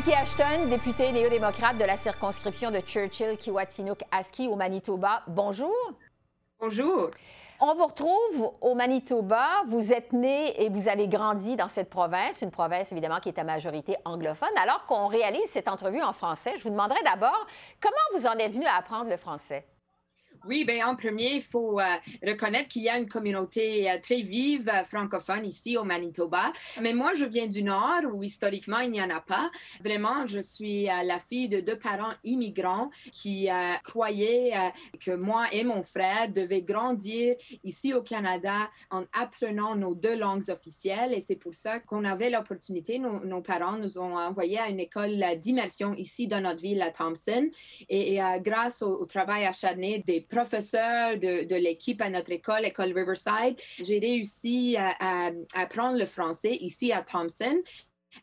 Nikki Ashton, députée néo-démocrate de la circonscription de Churchill-Kiwatinuk-Aski au Manitoba. Bonjour. Bonjour. On vous retrouve au Manitoba. Vous êtes né et vous avez grandi dans cette province, une province évidemment qui est à majorité anglophone. Alors qu'on réalise cette entrevue en français, je vous demanderai d'abord comment vous en êtes venu à apprendre le français? Oui, bien, en premier, il faut euh, reconnaître qu'il y a une communauté euh, très vive euh, francophone ici au Manitoba. Mais moi, je viens du Nord où historiquement, il n'y en a pas. Vraiment, je suis la fille de deux parents immigrants qui croyaient que moi et mon frère devaient grandir ici au Canada en apprenant nos deux langues officielles. Et c'est pour ça qu'on avait l'opportunité, nos, parents nous ont envoyés à une école d'immersion ici dans notre ville à Thompson. Et, grâce au, au travail acharné des professeur de, l'équipe à notre école, l'école Riverside, j'ai réussi à, apprendre le français ici à Thompson.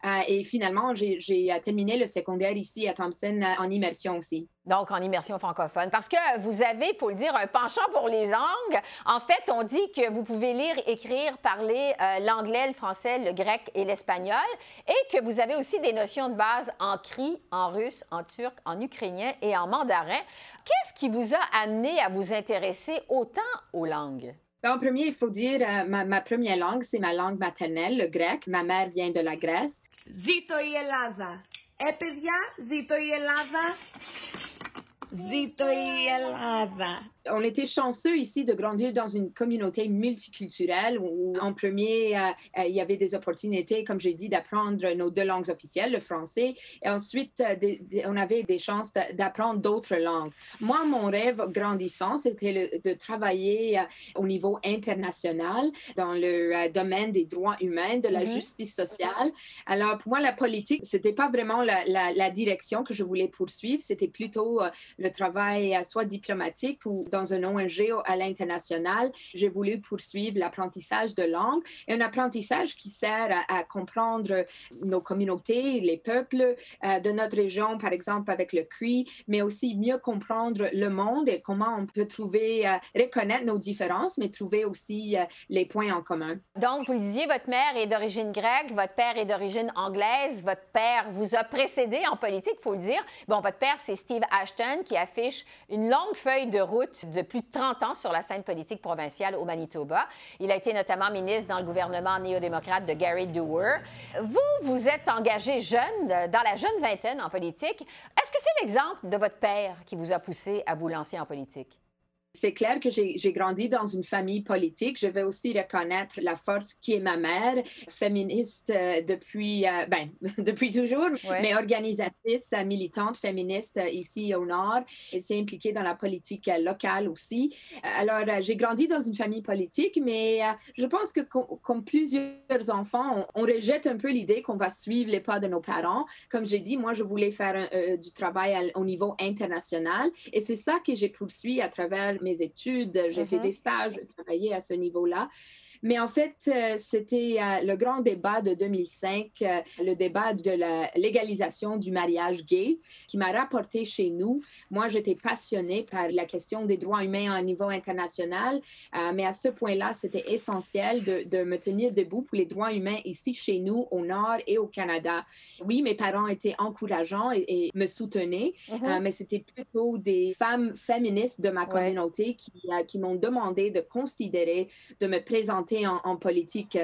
Euh, et finalement, j'ai terminé le secondaire ici à Thompson euh, en immersion aussi. Donc, en immersion francophone. Parce que vous avez, il faut le dire, un penchant pour les langues. En fait, on dit que vous pouvez lire, écrire, parler euh, l'anglais, le français, le grec et l'espagnol, et que vous avez aussi des notions de base en cri, en russe, en turc, en ukrainien et en mandarin. Qu'est-ce qui vous a amené à vous intéresser autant aux langues? Ben, en premier, il faut dire, euh, ma, première langue, c'est ma langue maternelle, le grec. Ma mère vient de la Grèce. Zito Yelava. Epedia, Zito Yelava. Zito Yelava on était chanceux ici de grandir dans une communauté multiculturelle où, en premier, euh, euh, il y avait des opportunités, comme j'ai dit, d'apprendre nos deux langues officielles, le français, et ensuite, euh, on avait des chances d'apprendre d'autres langues. Moi, mon rêve grandissant, c'était de travailler au niveau international dans le domaine des droits humains, de la mm-hmm. justice sociale. Alors, pour moi, la politique, c'était pas vraiment la, la, direction que je voulais poursuivre, c'était plutôt le travail soit diplomatique ou dans dans un ONG à l'international, j'ai voulu poursuivre l'apprentissage de langue et un apprentissage qui sert à, comprendre nos communautés, les peuples euh, de notre région, par exemple avec le CRI, mais aussi mieux comprendre le monde et comment on peut trouver, euh, reconnaître nos différences, mais trouver aussi euh, les points en commun. Donc, vous le disiez, votre mère est d'origine grecque, votre père est d'origine anglaise, votre père vous a précédé en politique, il faut le dire. Bon, votre père, c'est Steve Ashton qui affiche une longue feuille de route de plus de 30 ans sur la scène politique provinciale au Manitoba. Il a été notamment ministre dans le gouvernement néo-démocrate de Gary Dewar. Vous, vous êtes engagé jeune, dans la jeune vingtaine en politique. Est-ce que c'est l'exemple de votre père qui vous a poussé à vous lancer en politique? C'est clair que j'ai grandi dans une famille politique. Je vais aussi reconnaître la force qui est ma mère, féministe euh, depuis, euh, ben, depuis toujours, mais organisatrice, euh, militante féministe ici au Nord et s'est impliquée dans la politique locale aussi. Alors, j'ai grandi dans une famille politique, mais je pense que comme plusieurs enfants, on, rejette un peu l'idée qu'on va suivre les pas de nos parents. Comme j'ai dit, moi, je voulais faire du travail au niveau international et c'est ça que j'ai poursuivi à travers mes études, j'ai fait mm-hmm. des stages, travaillé à ce niveau-là. Mais en fait, euh, c'était euh, le grand débat de 2005, euh, le débat de la légalisation du mariage gay, qui m'a rapporté chez nous. Moi, j'étais passionnée par la question des droits humains au niveau international, mais à ce point-là, c'était essentiel de, me tenir debout pour les droits humains ici chez nous, au Nord et au Canada. Oui, mes parents étaient encourageants et, me soutenaient, mm-hmm. mais c'était plutôt des femmes féministes de ma communauté qui, qui m'ont demandé de considérer, de me présenter en, politique.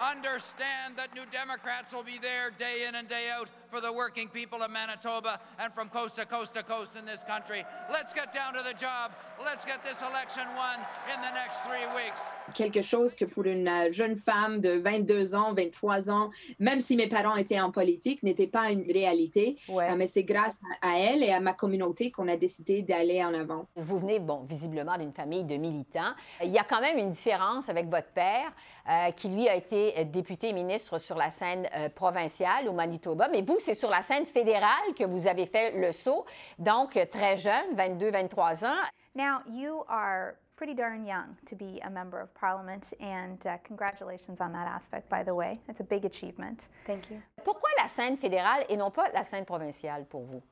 Understand that New Democrats will be there day in and day out for the working people of Manitoba and from coast to coast to coast in this country. Let's get down to the job. Let's get this election won in the next three weeks. Quelque chose que pour une euh, jeune femme de 22 ans, 23 ans, même si mes parents étaient en politique, n'était pas une réalité. Ouais. Euh, mais c'est grâce à elle et à ma communauté qu'on a décidé d'aller en avant. Vous venez, bon, visiblement d'une famille de militants. Il y a quand même une différence avec votre père, euh, qui lui a été député ministre sur la scène euh, provinciale au Manitoba. Mais vous, c'est sur la scène fédérale que vous avez fait le saut, donc très jeune, 22, 23 ans. Now, you are pretty darn young to be a member of parliament, and uh, congratulations on that aspect, by the way. It's a big achievement. Thank you. Pourquoi la scène fédérale et non pas la scène provinciale pour vous?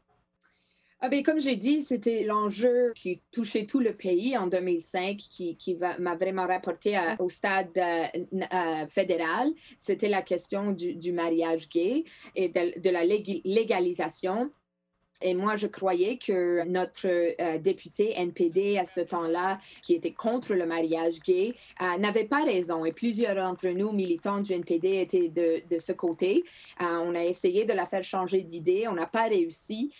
Ah ben, comme j'ai dit, c'était l'enjeu qui touchait tout le pays en 2005 qui, qui m'a vraiment rapporté au stade euh, euh, fédéral. C'était la question du, du, mariage gay et de, de la légalisation et moi, je croyais que notre euh, député NPD à ce temps-là, qui était contre le mariage gay, euh, n'avait pas raison. Et plusieurs d'entre nous, militants du NPD, étaient de, de ce côté. Euh, on a essayé de la faire changer d'idée. On n'a pas réussi.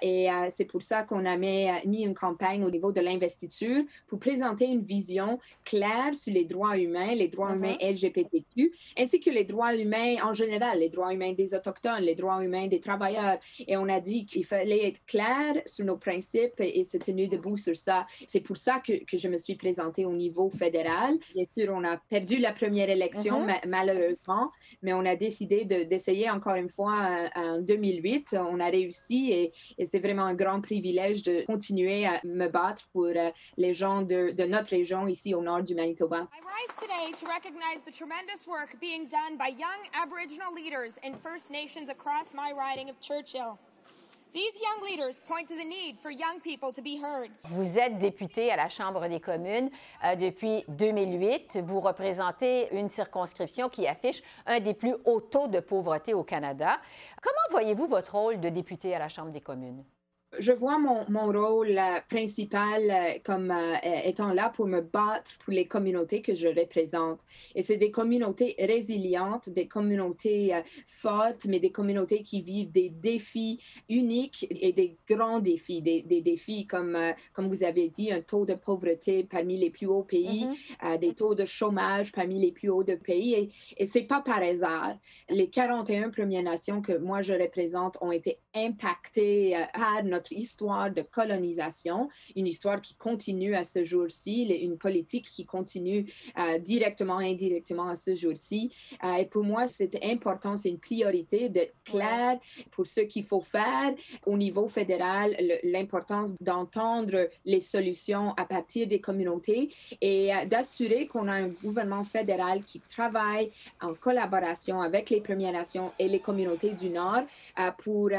et c'est pour ça qu'on a mis, mis, une campagne au niveau de l'investiture pour présenter une vision claire sur les droits humains, les droits humains mm-hmm. LGBTQ, ainsi que les droits humains en général, les droits humains des Autochtones, les droits humains des travailleurs. Et on a dit qu'il fallait être clair sur nos principes et, se tenir debout sur ça. C'est pour ça que, que, je me suis présentée au niveau fédéral. Bien sûr, on a perdu la première élection, mm-hmm. malheureusement, mais on a décidé d'essayer encore une fois en 2008. On a réussi et, et c'est vraiment un grand privilège de continuer à me battre pour euh, les gens de, de notre région ici au nord du Manitoba. I rise today to recognize the tremendous work being done by young Aboriginal leaders in First Nations across my riding of Churchill. Vous êtes député à la Chambre des communes euh, depuis 2008. Vous représentez une circonscription qui affiche un des plus hauts taux de pauvreté au Canada. Comment voyez-vous votre rôle de député à la Chambre des communes? Je vois mon, mon rôle euh, principal euh, comme euh, étant là pour me battre pour les communautés que je représente. Et c'est des communautés résilientes, des communautés fortes, mais des communautés qui vivent des défis uniques et des grands défis, des, des défis comme, comme vous avez dit, un taux de pauvreté parmi les plus hauts pays, mm-hmm. des taux de chômage parmi les plus hauts de pays. Et, et c'est pas par hasard. Les 41 Premières Nations que moi je représente ont été impactées par notre histoire de colonisation, une histoire qui continue à ce jour-ci, une politique qui continue euh, directement indirectement à ce jour-ci. Euh, et pour moi, c'est important, c'est une priorité d'être clair pour ce qu'il faut faire au niveau fédéral, l'importance d'entendre les solutions à partir des communautés et euh, d'assurer qu'on a un gouvernement fédéral qui travaille en collaboration avec les Premières Nations et les communautés du Nord pour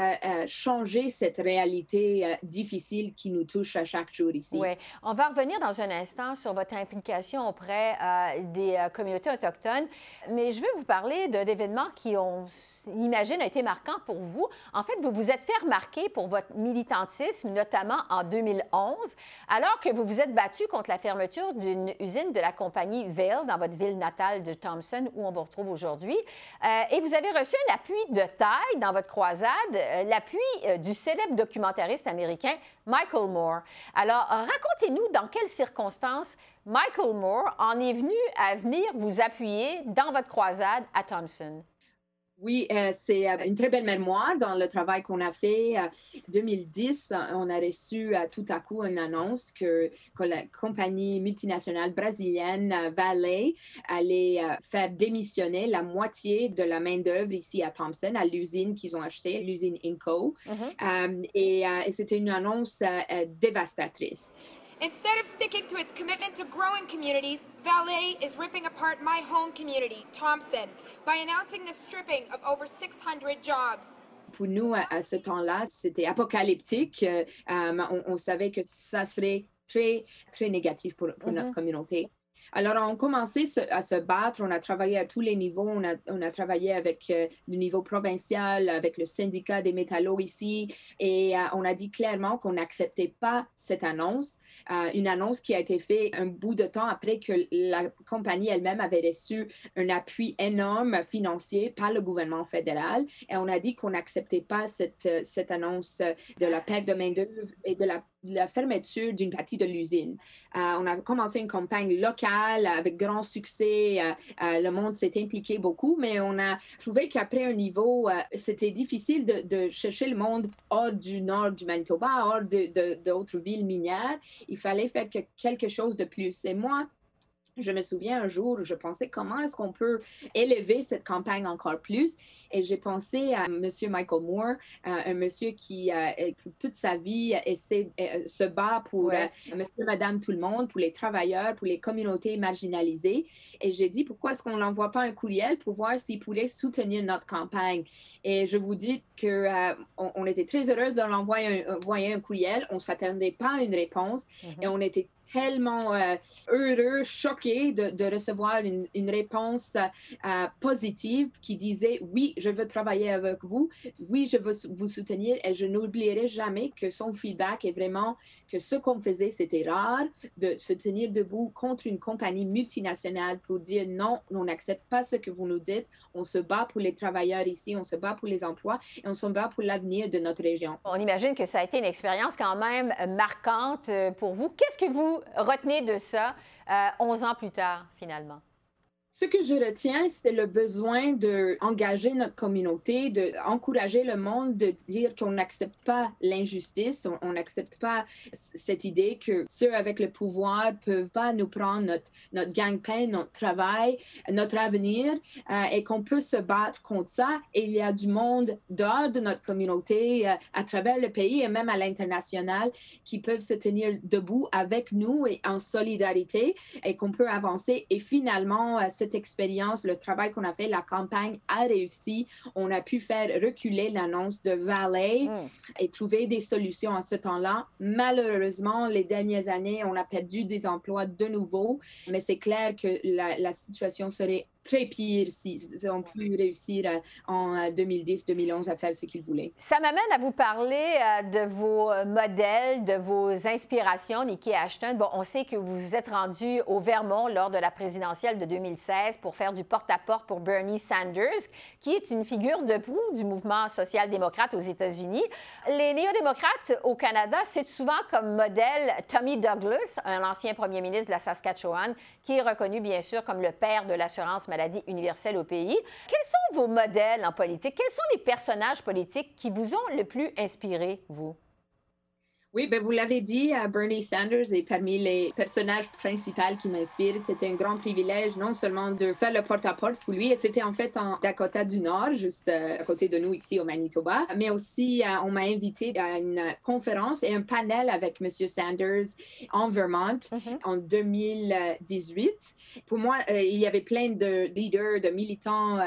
changer cette réalité euh, difficile qui nous touche à chaque jour ici. Oui. On va revenir dans un instant sur votre implication auprès euh, des euh, communautés autochtones, mais je veux vous parler d'un événement qui, on imagine, a été marquant pour vous. En fait, vous vous êtes fait remarquer pour votre militantisme, notamment en 2011, alors que vous vous êtes battu contre la fermeture d'une usine de la compagnie Vail dans votre ville natale de Thompson, où on vous retrouve aujourd'hui. et vous avez reçu un appui de taille dans votre croisade, l'appui du célèbre documentaire américain Michael Moore. Alors, racontez-nous dans quelles circonstances Michael Moore en est venu à venir vous appuyer dans votre croisade à Thompson. Oui, euh, c'est euh, une très belle mémoire dans le travail qu'on a fait. En 2010, on a reçu euh, tout à coup une annonce que, la compagnie multinationale brésilienne Valley allait faire démissionner la moitié de la main-d'œuvre ici à Thompson, à l'usine qu'ils ont achetée, l'usine Inco. Mm-hmm. et c'était une annonce dévastatrice. Instead of sticking to its commitment to growing communities, Valet is ripping apart my home community, Thompson, by announcing the stripping of over 600 jobs. Pour nous, à, ce temps-là, c'était apocalyptique. Euh, on, on, savait que ça serait très, très négatif pour, pour mm -hmm. notre communauté. Alors, on a commencé à se battre, on a travaillé à tous les niveaux, on a, travaillé avec euh, le niveau provincial, avec le syndicat des métallos ici, et euh, on a dit clairement qu'on n'acceptait pas cette annonce, euh, une annonce qui a été faite un bout de temps après que la compagnie elle-même avait reçu un appui énorme financier par le gouvernement fédéral, et on a dit qu'on n'acceptait pas cette, cette annonce de la perte de main-d'œuvre et de la la fermeture d'une partie de l'usine. Euh, on a commencé une campagne locale avec grand succès. Euh, euh, le monde s'est impliqué beaucoup, mais on a trouvé qu'après un niveau, c'était difficile de, chercher le monde hors du nord du Manitoba, hors d'autres villes minières. Il fallait faire quelque chose de plus. Et moi, je me souviens un jour, je pensais comment est-ce qu'on peut élever cette campagne encore plus? Et j'ai pensé à M. Michael Moore, un monsieur qui, euh, toute sa vie, essaie, euh, se bat pour euh, monsieur, madame, tout le monde, pour les travailleurs, pour les communautés marginalisées. Et j'ai dit, pourquoi est-ce qu'on n'envoie pas un courriel pour voir s'il pourrait soutenir notre campagne? Et je vous dis qu'on on était très heureuse de l'envoyer un, un, courriel. On ne s'attendait pas à une réponse mm-hmm. et on était tellement euh, heureux, choqué de, recevoir une, réponse euh, positive qui disait oui, je veux travailler avec vous, oui, je veux vous soutenir et je n'oublierai jamais que son feedback est vraiment que ce qu'on faisait, c'était rare de se tenir debout contre une compagnie multinationale pour dire non, on n'accepte pas ce que vous nous dites, on se bat pour les travailleurs ici, on se bat pour les emplois et on se bat pour l'avenir de notre région. On imagine que ça a été une expérience quand même marquante euh, pour vous. Qu'est-ce que vous retenez de ça 11 ans plus tard, finalement? Ce que je retiens, c'est le besoin d'engager notre communauté, d'encourager le monde, de dire qu'on n'accepte pas l'injustice, on n'accepte pas cette idée que ceux avec le pouvoir ne peuvent pas nous prendre notre, notre gagne-pain, notre travail, notre avenir, euh, et qu'on peut se battre contre ça. Et il y a du monde dehors de notre communauté, euh, à travers le pays et même à l'international, qui peuvent se tenir debout avec nous et en solidarité, et qu'on peut avancer. Et finalement, euh, expérience, le travail qu'on a fait, la campagne a réussi. On a pu faire reculer l'annonce de Valet mm. et trouver des solutions en ce temps-là. Malheureusement, les dernières années, on a perdu des emplois de nouveau, mais c'est clair que la, la situation serait très pire si, on pu réussir euh, en 2010-2011 euh, à faire ce qu'ils voulaient. Ça m'amène à vous parler euh, de vos modèles, de vos inspirations, Nikki Ashton. Bon, on sait que vous vous êtes rendu au Vermont lors de la présidentielle de 2016 pour faire du porte-à-porte pour Bernie Sanders, qui est une figure de proue du mouvement social-démocrate aux États-Unis. Les néo-démocrates au Canada citent souvent comme modèle Tommy Douglas, un ancien premier ministre de la Saskatchewan, qui est reconnu bien sûr comme le père de l'assurance maladie universelle au pays. Quels sont vos modèles en politique? Quels sont les personnages politiques qui vous ont le plus inspiré, vous? Oui, ben vous l'avez dit, Bernie Sanders est parmi les personnages principaux qui m'inspirent. C'était un grand privilège non seulement de faire le porte-à-porte pour lui, et c'était en fait en Dakota du Nord, juste euh, à côté de nous ici au Manitoba, mais aussi euh, on m'a invité à une conférence et un panel avec M. Sanders en Vermont mm-hmm. en 2018. Pour moi, euh, il y avait plein de leaders, de militants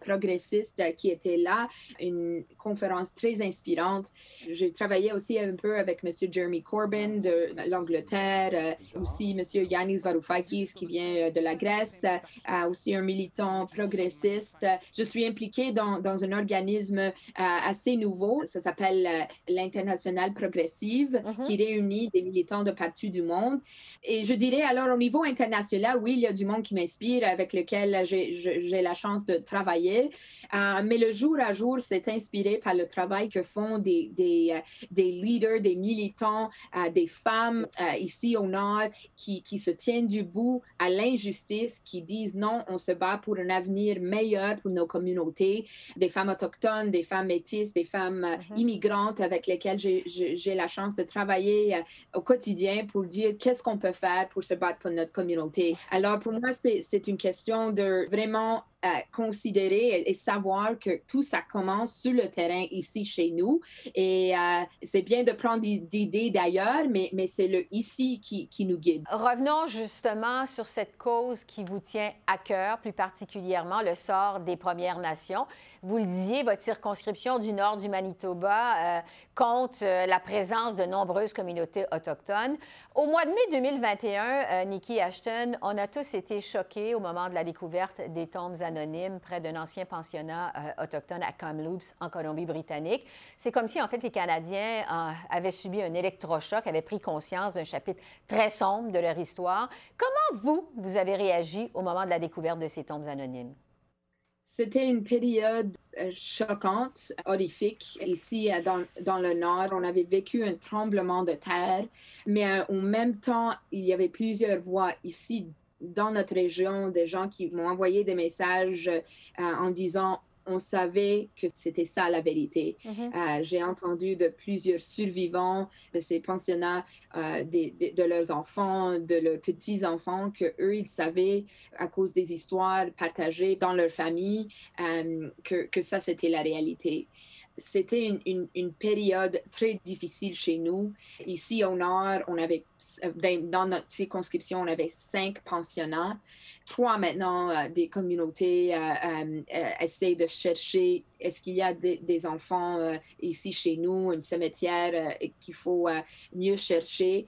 progressistes qui étaient là, une conférence très inspirante. J'ai travaillé aussi un peu avec M. Jeremy Corbyn de l'Angleterre, euh, aussi M. Yanis Varoufakis qui vient euh, de la Grèce, euh, aussi un militant progressiste. Je suis impliquée dans, dans un organisme assez nouveau, ça s'appelle l'International Progressive, mhm. qui réunit des militants de partout du monde. Et je dirais alors au niveau international, oui, il y a du monde qui m'inspire, avec lequel j'ai la chance de travailler, mais le jour à jour, c'est inspiré par le travail que font des, des, des leaders, des militants, euh, des femmes euh, ici au Nord qui, qui se tiennent du bout à l'injustice, qui disent non, on se bat pour un avenir meilleur pour nos communautés, des femmes autochtones, des femmes métisses, des femmes euh, mm-hmm. immigrantes avec lesquelles j'ai la chance de travailler au quotidien pour dire qu'est-ce qu'on peut faire pour se battre pour notre communauté. Alors pour moi, c'est une question de vraiment considérer et, savoir que tout ça commence sur le terrain ici chez nous. Et euh, c'est bien de prendre des, idées d'ailleurs, mais, mais c'est le ici qui, qui, nous guide. Revenons justement sur cette cause qui vous tient à cœur, plus particulièrement le sort des Premières Nations. Vous le disiez, votre circonscription du nord du Manitoba euh, compte euh, la présence de nombreuses communautés autochtones. Au mois de mai 2021, euh, Nikki Ashton, on a tous été choqués au moment de la découverte des tombes anonymes près d'un ancien pensionnat autochtone à Kamloops, en Colombie-Britannique. C'est comme si, en fait, les Canadiens avaient subi un électrochoc, avaient pris conscience d'un chapitre très sombre de leur histoire. Comment vous, vous avez réagi au moment de la découverte de ces tombes anonymes? C'était une période euh, choquante, horrifique. Ici, euh, dans, dans, le nord, on avait vécu un tremblement de terre, mais euh, en même temps, il y avait plusieurs voix ici dans notre région, des gens qui m'ont envoyé des messages en disant on savait que c'était ça la vérité. Mm-hmm. J'ai entendu de plusieurs survivants de ces pensionnats, de leurs enfants, de leurs petits-enfants, que eux, ils savaient, à cause des histoires partagées dans leur famille, que, que ça, c'était la réalité c'était une, une, période très difficile chez nous. Ici au nord, on avait, ben, dans notre circonscription, on avait cinq pensionnats. Trois maintenant, euh, des communautés euh, euh, essaient de chercher est-ce qu'il y a des, enfants euh, ici chez nous, une cimetière euh, qu'il faut euh, mieux chercher?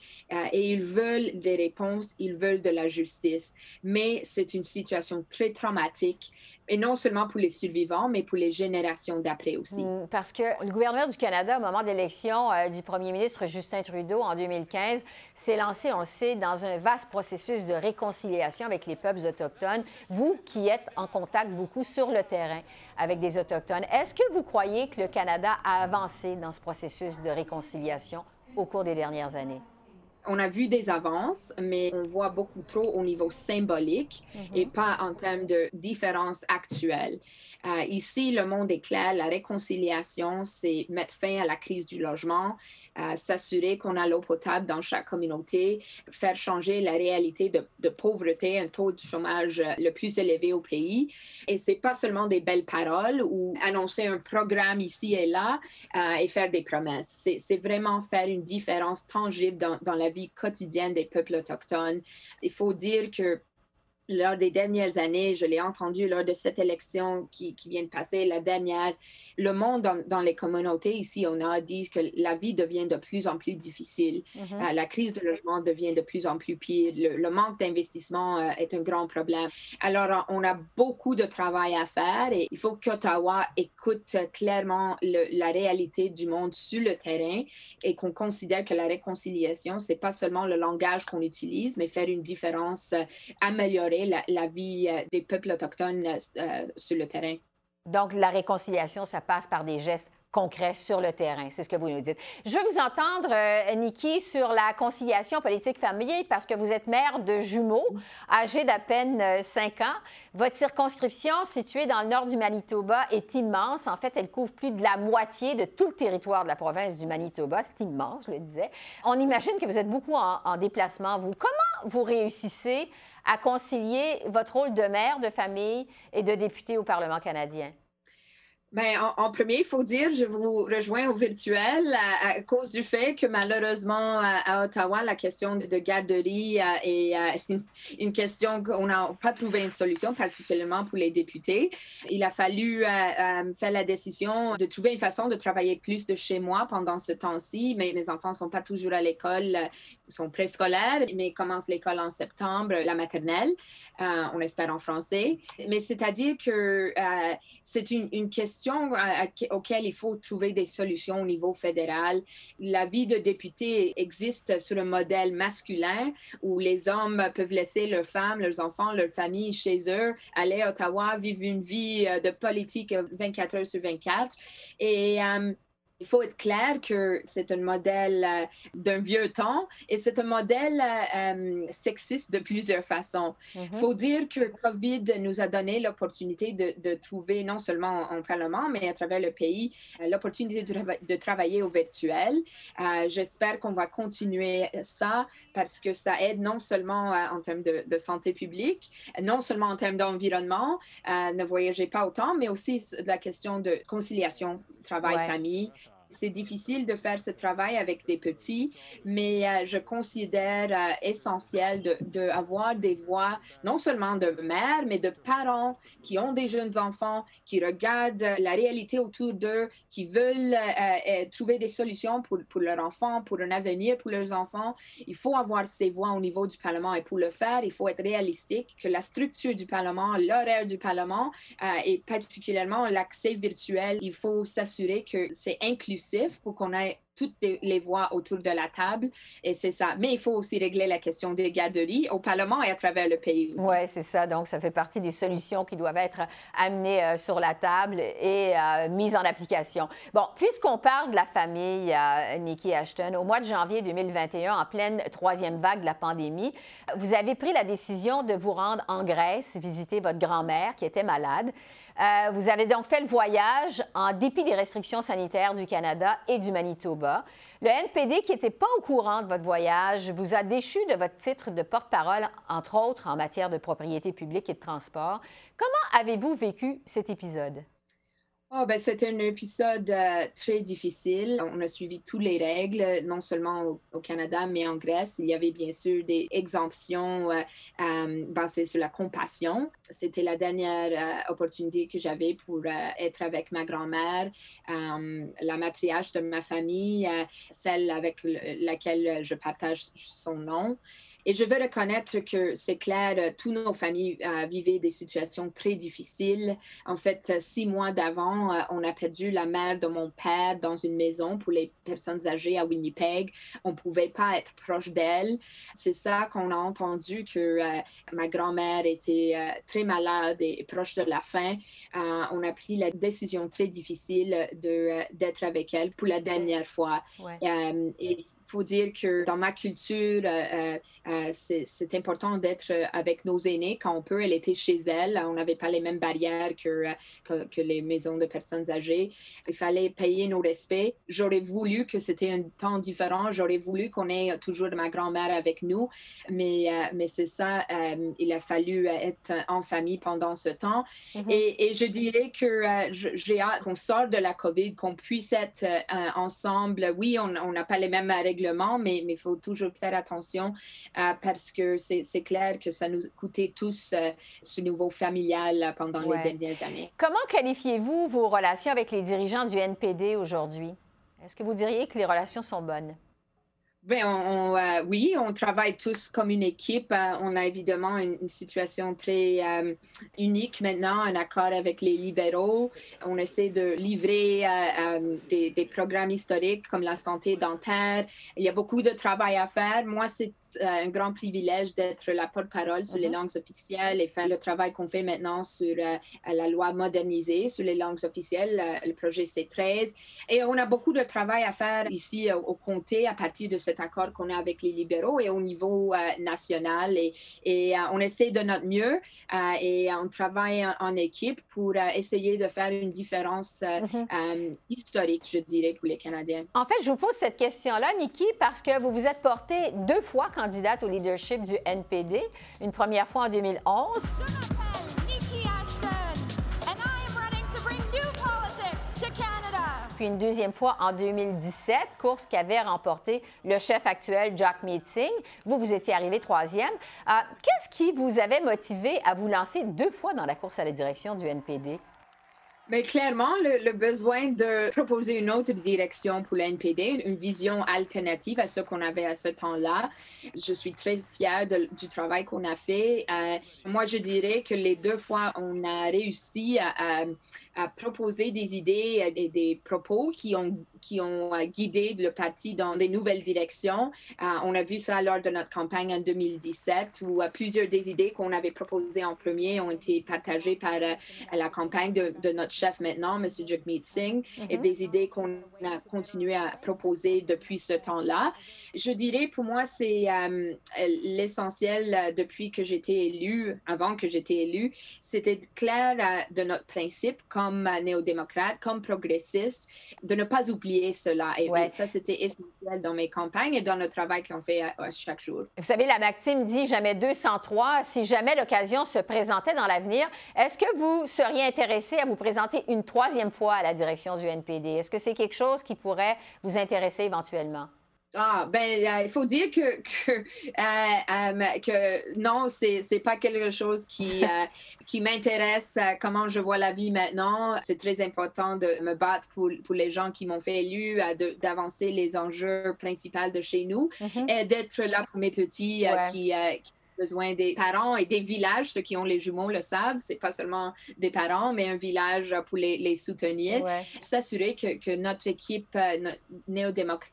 et ils veulent des réponses, ils veulent de la justice. Mais c'est une situation très traumatique, et non seulement pour les survivants, mais pour les générations d'après aussi. Mm, parce que le gouvernement du Canada, au moment de l'élection du premier ministre Justin Trudeau en 2015, s'est lancé, on sait, dans un vaste processus de réconciliation avec les peuples autochtones. Vous qui êtes en contact beaucoup sur le terrain avec des Autochtones. Est-ce que vous croyez que le Canada a avancé dans ce processus de réconciliation au cours des dernières années? On a vu des avances, mais on voit beaucoup trop au niveau symbolique mm-hmm. et pas en termes de différences actuelles. Euh, ici, le monde est clair. La réconciliation, c'est mettre fin à la crise du logement, euh, s'assurer qu'on a l'eau potable dans chaque communauté, faire changer la réalité de, pauvreté, un taux de chômage euh, le plus élevé au pays. Et c'est pas seulement des belles paroles ou annoncer un programme ici et là et faire des promesses. C'est vraiment faire une différence tangible dans, dans la vie quotidienne des peuples autochtones. Il faut dire que lors des dernières années, je l'ai entendu lors de cette élection qui, qui, vient de passer, la dernière, le monde dans, les communautés ici, on a dit que la vie devient de plus en plus difficile. Mm-hmm. Euh, la crise de logement devient de plus en plus pire. Le, manque d'investissement euh, est un grand problème. Alors, on a beaucoup de travail à faire et il faut qu'Ottawa écoute clairement la réalité du monde sur le terrain et qu'on considère que la réconciliation, c'est pas seulement le langage qu'on utilise, mais faire une différence, euh, la, vie euh, des peuples autochtones euh, sur le terrain. Donc, la réconciliation, ça passe par des gestes concrets sur le terrain. C'est ce que vous nous dites. Je veux vous entendre, euh, Nikki, sur la conciliation politique familiale parce que vous êtes mère de jumeaux âgés d'à peine 5 ans. Votre circonscription, située dans le nord du Manitoba, est immense. En fait, elle couvre plus de la moitié de tout le territoire de la province du Manitoba. C'est immense, je le disais. On imagine que vous êtes beaucoup en, en déplacement. Vous, comment vous réussissez à concilier votre rôle de mère de famille et de député au Parlement canadien? Bien, en, premier, il faut dire, je vous rejoins au virtuel à, cause du fait que malheureusement à, Ottawa, la question de, garderie euh, est euh, une, question qu'on n'a pas trouvé une solution, particulièrement pour les députés. Il a fallu euh, faire la décision de trouver une façon de travailler plus de chez moi pendant ce temps-ci. Mais mes enfants ne sont pas toujours à l'école, ils sont préscolaires, mais commencent l'école en septembre, la maternelle, on espère en français. Mais c'est-à-dire que c'est une, une question auxquelles il faut trouver des solutions au niveau fédéral. La vie de député existe sur un modèle masculin où les hommes peuvent laisser leurs femmes, leurs enfants, leurs familles chez eux, aller à Ottawa, vivre une vie euh, de politique 24 heures sur 24. Et euh, il faut être clair que c'est un modèle euh, d'un vieux temps et c'est un modèle euh, euh, sexiste de plusieurs façons. Il mm-hmm. faut dire que COVID nous a donné l'opportunité de, trouver, non seulement en Parlement, mais à travers le pays, l'opportunité de, travailler au virtuel. J'espère qu'on va continuer ça parce que ça aide non seulement en termes de, santé publique, non seulement en termes d'environnement, ne voyagez pas autant, mais aussi de la question de conciliation travail-famille c'est difficile de faire ce travail avec des petits, mais euh, je considère euh, essentiel d'avoir de, des voix, non seulement de mères, mais de parents qui ont des jeunes enfants, qui regardent la réalité autour d'eux, qui veulent euh, trouver des solutions pour, pour leurs enfants, pour un avenir pour leurs enfants. Il faut avoir ces voix au niveau du Parlement et pour le faire, il faut être réalistique que la structure du Parlement, l'horaire du Parlement et particulièrement l'accès virtuel, il faut s'assurer que c'est inclusif pour qu'on ait toutes les voix autour de la table. Et c'est ça. Mais il faut aussi régler la question des garderies au Parlement et à travers le pays aussi. Oui, c'est ça. Donc, ça fait partie des solutions qui doivent être amenées euh, sur la table et euh, mises en application. Bon, puisqu'on parle de la famille euh, Nikki Ashton, au mois de janvier 2021, en pleine troisième vague de la pandémie, vous avez pris la décision de vous rendre en Grèce, visiter votre grand-mère qui était malade. Euh, vous avez donc fait le voyage en dépit des restrictions sanitaires du Canada et du Manitoba. Le NPD, qui n'était pas au courant de votre voyage, vous a déchu de votre titre de porte-parole, entre autres en matière de propriété publique et de transport. Comment avez-vous vécu cet épisode? Oh, ben, c'était un épisode euh, très difficile. On a suivi toutes les règles, non seulement au, Canada, mais en Grèce. Il y avait bien sûr des exemptions euh, euh, basées sur la compassion. C'était la dernière opportunité que j'avais pour être avec ma grand-mère, la matriarche de ma famille, celle avec laquelle je partage son nom. Et je veux reconnaître que c'est clair, euh, toutes nos familles euh, vivaient des situations très difficiles. En fait, euh, six mois d'avant, on a perdu la mère de mon père dans une maison pour les personnes âgées à Winnipeg. On ne pouvait pas être proche d'elle. C'est ça qu'on a entendu que ma grand-mère était très malade et proche de la fin. on a pris la décision très difficile de, d'être avec elle pour la dernière fois. et faut dire que dans ma culture, euh, euh, euh, c'est important d'être avec nos aînés quand on peut. Elle était chez elle. On n'avait pas les mêmes barrières que, que, les maisons de personnes âgées. Il fallait payer nos respects. J'aurais voulu que c'était un temps différent. J'aurais voulu qu'on ait toujours ma grand-mère avec nous. Mais, mais c'est ça, il a fallu être en famille pendant ce temps. Mm-hmm. et, et, je dirais que j'ai hâte qu'on sorte de la COVID, qu'on puisse être ensemble. Oui, on n'a pas les mêmes règles mais il faut toujours faire attention euh, parce que c'est clair que ça nous coûtait tous euh, ce niveau familial pendant les dernières années. Comment qualifiez-vous vos relations avec les dirigeants du NPD aujourd'hui? Est-ce que vous diriez que les relations sont bonnes? Bien, on, euh, oui, on travaille tous comme une équipe. on a évidemment une, situation très unique maintenant, un accord avec les libéraux. On essaie de livrer des, des, programmes historiques comme la santé dentaire. Il y a beaucoup de travail à faire. Moi, c'est euh, un grand privilège d'être la porte-parole sur les mhm. langues officielles et faire le travail qu'on fait maintenant sur euh, la loi modernisée sur les langues officielles, euh, le projet C13. Et on a beaucoup de travail à faire ici au comté à partir de cet accord qu'on a avec les libéraux et au niveau national. Et, et on essaie de notre mieux et on travaille en, équipe pour essayer de faire une différence mhm. historique, je dirais, pour les Canadiens. En fait, je vous pose cette question-là, Nikki, parce que vous vous êtes porté deux fois candidate au leadership du NPD, une première fois en 2011. Puis une deuxième fois en 2017, course qu'avait remporté le chef actuel Jack Meeting. Vous, vous étiez arrivé troisième. Euh, qu'est-ce qui vous avait motivé à vous lancer deux fois dans la course à la direction du NPD? Mais clairement, le, besoin de proposer une autre direction pour l'NPD, une vision alternative à ce qu'on avait à ce temps-là. Je suis très fière du travail qu'on a fait. Euh, moi, je dirais que les deux fois, on a réussi à proposer des idées et des propos qui ont, qui ont euh, guidé le parti dans des nouvelles directions. Euh, on a vu ça lors de notre campagne en 2017 où euh, plusieurs des idées qu'on avait proposées en premier ont été partagées par la campagne de, de, notre chef maintenant, M. Jagmeet Singh, et mm-hmm. des idées qu'on a continué à proposer depuis ce temps-là. Je dirais pour moi, c'est l'essentiel depuis que j'étais élue, avant que j'étais élue, c'était clair de notre principe comme néo-démocrate, comme progressiste, de ne pas oublier cela. Et ça, c'était essentiel dans mes campagnes et dans le travail qu'on fait chaque jour. Vous savez, la Maxime dit jamais 203. Si jamais l'occasion se présentait dans l'avenir, est-ce que vous seriez intéressé à vous présenter une troisième fois à la direction du NPD? Est-ce que c'est quelque chose qui pourrait vous intéresser éventuellement? Ah, ben, euh, il faut dire que, que, euh, euh, que non, c'est n'est pas quelque chose qui, qui m'intéresse, comment je vois la vie maintenant. C'est très important de me battre pour, pour les gens qui m'ont fait élu, d'avancer les enjeux principaux de chez nous mm-hmm. et d'être là pour mes petits qui besoins des parents et des villages. Ceux qui ont les jumeaux le savent, c'est pas seulement des parents, mais un village pour les, les soutenir. S'assurer que, que, notre équipe néo-démocrate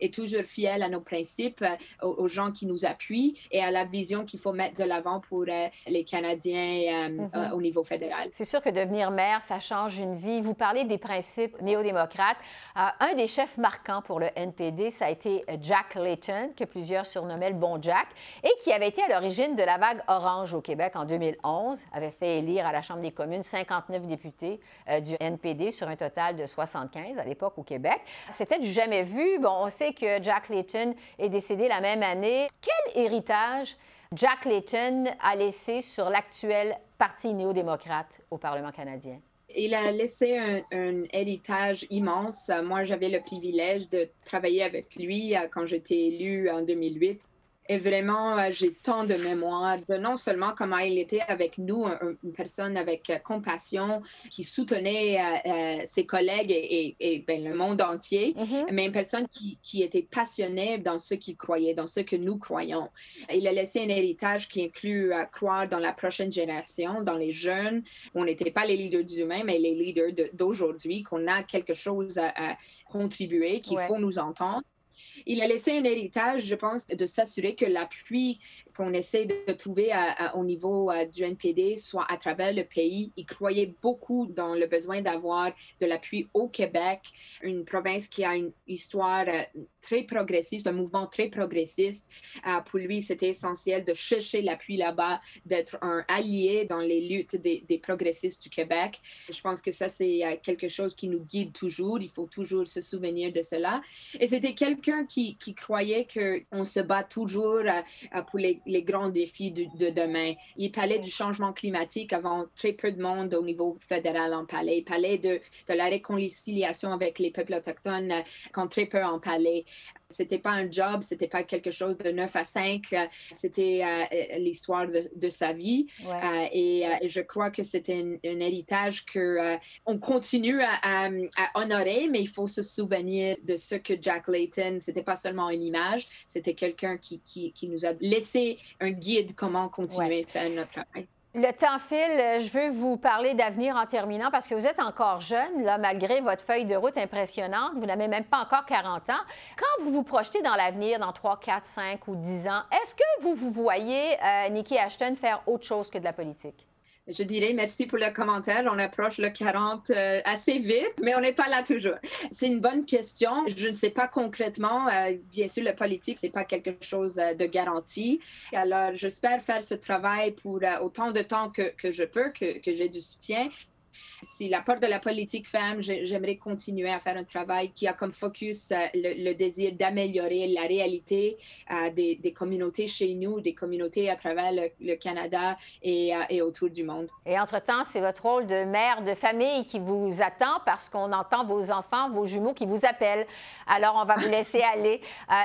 est toujours fidèle à nos principes, euh, aux, gens qui nous appuient et à la vision qu'il faut mettre de l'avant pour euh, les Canadiens mm-hmm. au niveau fédéral. C'est sûr que devenir maire, ça change une vie. Vous parlez des principes néo-démocrates. un des chefs marquants pour le NPD, ça a été Jack Layton, que plusieurs surnommaient le bon Jack, et qui avait été à l'origine de la vague orange au Québec en 2011, avait fait élire à la Chambre des communes 59 députés euh, du NPD sur un total de 75 à l'époque au Québec. C'était du jamais vu. Bon, on sait que Jack Layton est décédé la même année. Quel héritage Jack Layton a laissé sur l'actuel Parti néo-démocrate au Parlement canadien? il a laissé un, un, héritage immense. Moi, j'avais le privilège de travailler avec lui euh, quand j'étais élue en 2008 et vraiment, euh, j'ai tant de mémoire de non seulement comment il était avec nous, une personne avec euh, compassion qui soutenait euh, ses collègues et, et, ben, le monde entier, mm-hmm. mais une personne qui, qui, était passionnée dans ce qu'il croyait, dans ce que nous croyons. Il a laissé un héritage qui inclut croire dans la prochaine génération, dans les jeunes. On n'était pas les leaders d'humain, mais les leaders d'aujourd'hui, qu'on a quelque chose à, contribuer, qu'il faut nous entendre il a laissé un héritage, je pense, de s'assurer que l'appui qu'on essaie de trouver au niveau euh, du NPD soit à travers le pays. Il croyait beaucoup dans le besoin d'avoir de l'appui au Québec, une province qui a une histoire euh, très progressiste, un mouvement très progressiste. Euh, pour lui, c'était essentiel de chercher l'appui là-bas, d'être un allié dans les luttes des, progressistes du Québec. Je pense que ça, c'est quelque chose qui nous guide toujours. Il faut toujours se souvenir de cela. Et c'était quelqu'un qui, qui croyait qu'on se bat toujours pour les grands défis de, demain. Il parlait du changement climatique avant très peu de monde au niveau fédéral en parlait. Il parlait de, de la réconciliation avec les peuples autochtones quand très peu en parlaient. C'était pas un job, c'était pas quelque chose de 9 à 5, c'était euh, l'histoire de, sa vie. Euh, et euh, je crois que c'était un, héritage que on continue à, honorer, mais il faut se souvenir de ce que Jack Layton, c'était pas seulement une image, c'était quelqu'un qui, qui, qui, nous a laissé un guide comment continuer à faire notre travail. Le temps file. Je veux vous parler d'avenir en terminant parce que vous êtes encore jeune, là, malgré votre feuille de route impressionnante. Vous n'avez même pas encore 40 ans. Quand vous vous projetez dans l'avenir, dans 3, 4, 5 ou 10 ans, est-ce que vous vous voyez, euh, Nikki Ashton, faire autre chose que de la politique? Je dirais merci pour le commentaire. On approche le 40 euh, assez vite, mais on n'est pas là toujours. C'est une bonne question. Je ne sais pas concrètement. Euh, bien sûr, le politique, c'est pas quelque chose euh, de garanti. Alors, j'espère faire ce travail pour autant de temps que, je peux, que j'ai du soutien. Si la part de la politique femme, j'aimerais continuer à faire un travail qui a comme focus euh, le, désir d'améliorer la réalité euh, des, communautés chez nous, des communautés à travers le, Canada et, euh, et, autour du monde. Et entre-temps, c'est votre rôle de mère de famille qui vous attend parce qu'on entend vos enfants, vos jumeaux qui vous appellent. Alors, on va vous laisser aller.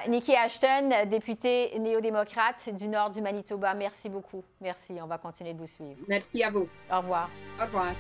Nikki Ashton, députée néo-démocrate du nord du Manitoba, merci beaucoup. Merci. On va continuer de vous suivre. Merci à vous. Au revoir. Au revoir.